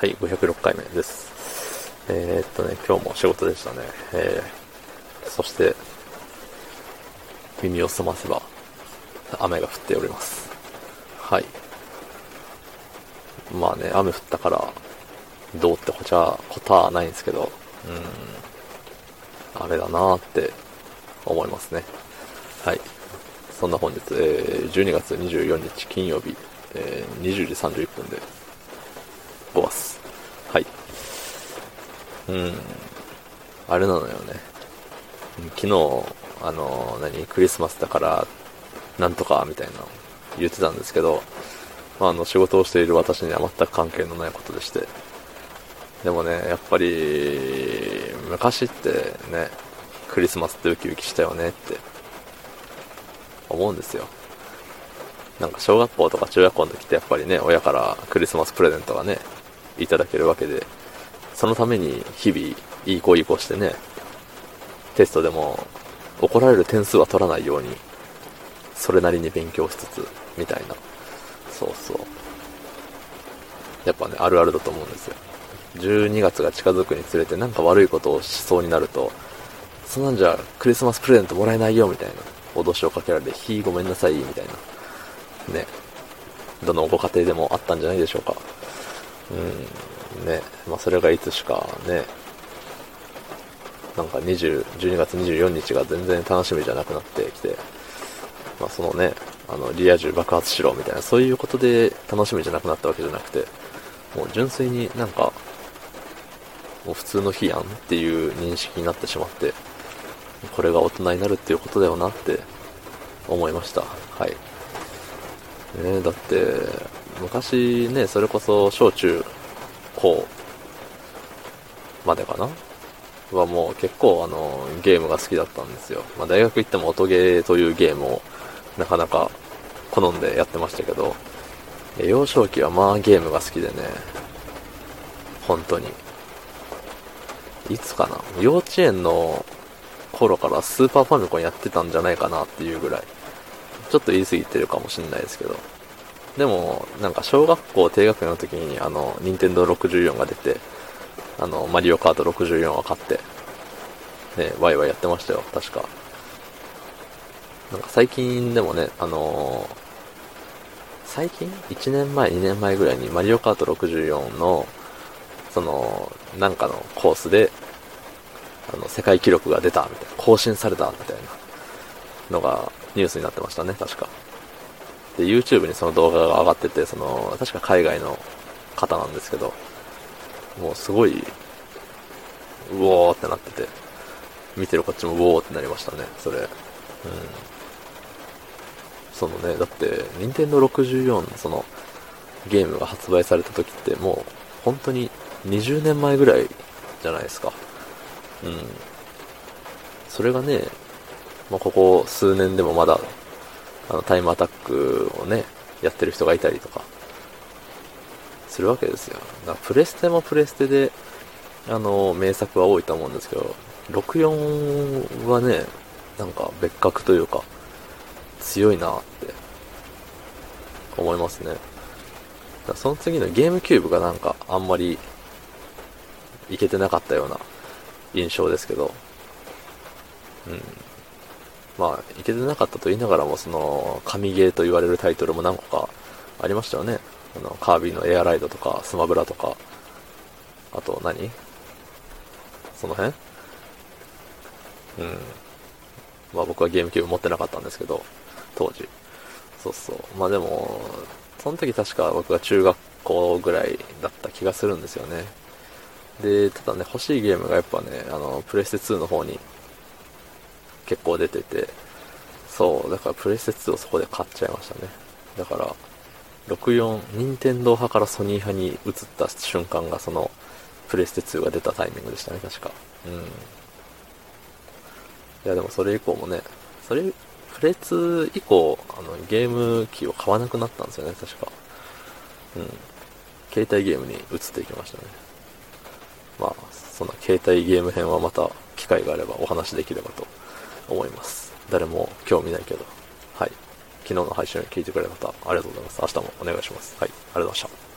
はい、506回目です。えー、っとね、今日も仕事でしたね。えー、そして、耳を澄ませば、雨が降っております。はい。まあね、雨降ったから、どうってこちゃ、ことはないんですけど、うん、あれだなーって思いますね。はい。そんな本日、えー、12月24日金曜日、えー、20時31分で、5ます。うん、あれなのよね。昨日、あの、何、クリスマスだから、なんとか、みたいな言ってたんですけど、まあ、あの、仕事をしている私には全く関係のないことでして。でもね、やっぱり、昔ってね、クリスマスってウキウキしたよねって思うんですよ。なんか小学校とか中学校の時ってやっぱりね、親からクリスマスプレゼントがね、いただけるわけで、そのために日々いい子いい子してね、テストでも怒られる点数は取らないように、それなりに勉強しつつ、みたいな。そうそう。やっぱね、あるあるだと思うんですよ。12月が近づくにつれてなんか悪いことをしそうになると、そんなんじゃクリスマスプレゼントもらえないよ、みたいな。脅しをかけられて、ひーごめんなさい、みたいな。ね。どのご家庭でもあったんじゃないでしょうか。うん。ね。まあ、それがいつしかね、なんか20、12月24日が全然楽しみじゃなくなってきて、まあ、そのね、あの、リア充爆発しろみたいな、そういうことで楽しみじゃなくなったわけじゃなくて、もう純粋になんか、もう普通の日やんっていう認識になってしまって、これが大人になるっていうことだよなって思いました。はい。ねだって、昔ね、それこそ小中高までかな？はもう結構あの、ゲームが好きだったんですよ。まあ、大学行っても音ゲーというゲームをなかなか好んでやってましたけど、幼少期はまあゲームが好きでね、本当に。いつかな？幼稚園の頃からスーパーファミコンやってたんじゃないかなっていうぐらい。ちょっと言い過ぎてるかもしんないですけど。でも、なんか小学校低学年の時に、あの、任天堂64が出て、あの、マリオカート64を買って、ね、ワイワイやってましたよ、確か。なんか最近でもね、あのー、最近 ?1 年前、2年前ぐらいにマリオカート64の、その、なんかのコースで、あの、世界記録が出た、みたいな、更新された、みたいなのがニュースになってましたね、確か。で、YouTube にその動画が上がってて、その、確か海外の方なんですけど、もうすごい、うおーってなってて、見てるこっちもうおーってなりましたね、それ。うん。そのね、だって、任天堂64その、ゲームが発売された時ってもう、本当に20年前ぐらいじゃないですか。うん。それがね、まあ、ここ数年でもまだ、あの、タイムアタックをね、やってる人がいたりとか、するわけですよ。だからプレステもプレステで、あの、名作は多いと思うんですけど、64はね、なんか別格というか、強いなって思いますね。その次のゲームキューブがなんかあんまりいけてなかったような印象ですけど、うん。まあ、いけてなかったと言いながらも、その、神ゲーと言われるタイトルも何個かありましたよね。あの、カービィのエアライドとか、スマブラとか、あと何？その辺？うん。まあ僕はゲームキューブ持ってなかったんですけど、当時。そうそう。まあでも、その時確か僕が中学校ぐらいだった気がするんですよね。で、ただね、欲しいゲームがやっぱね、あの、プレステ2の方に結構出てて、そう、だからプレステ2をそこで買っちゃいましたね。だから、64、任天堂派からソニー派に移った瞬間がその、プレステ2が出たタイミングでしたね、確か。うん。いや、でもそれ以降もね、それ、プレツ以降、あの、ゲーム機を買わなくなったんですよね、確か。うん。携帯ゲームに移っていきましたね。まあ、そんな携帯ゲーム編はまた機会があればお話できればと思います。誰も興味ないけど。はい。昨日の配信を聞いてくれた方、ありがとうございます。明日もお願いします。はい。ありがとうございました。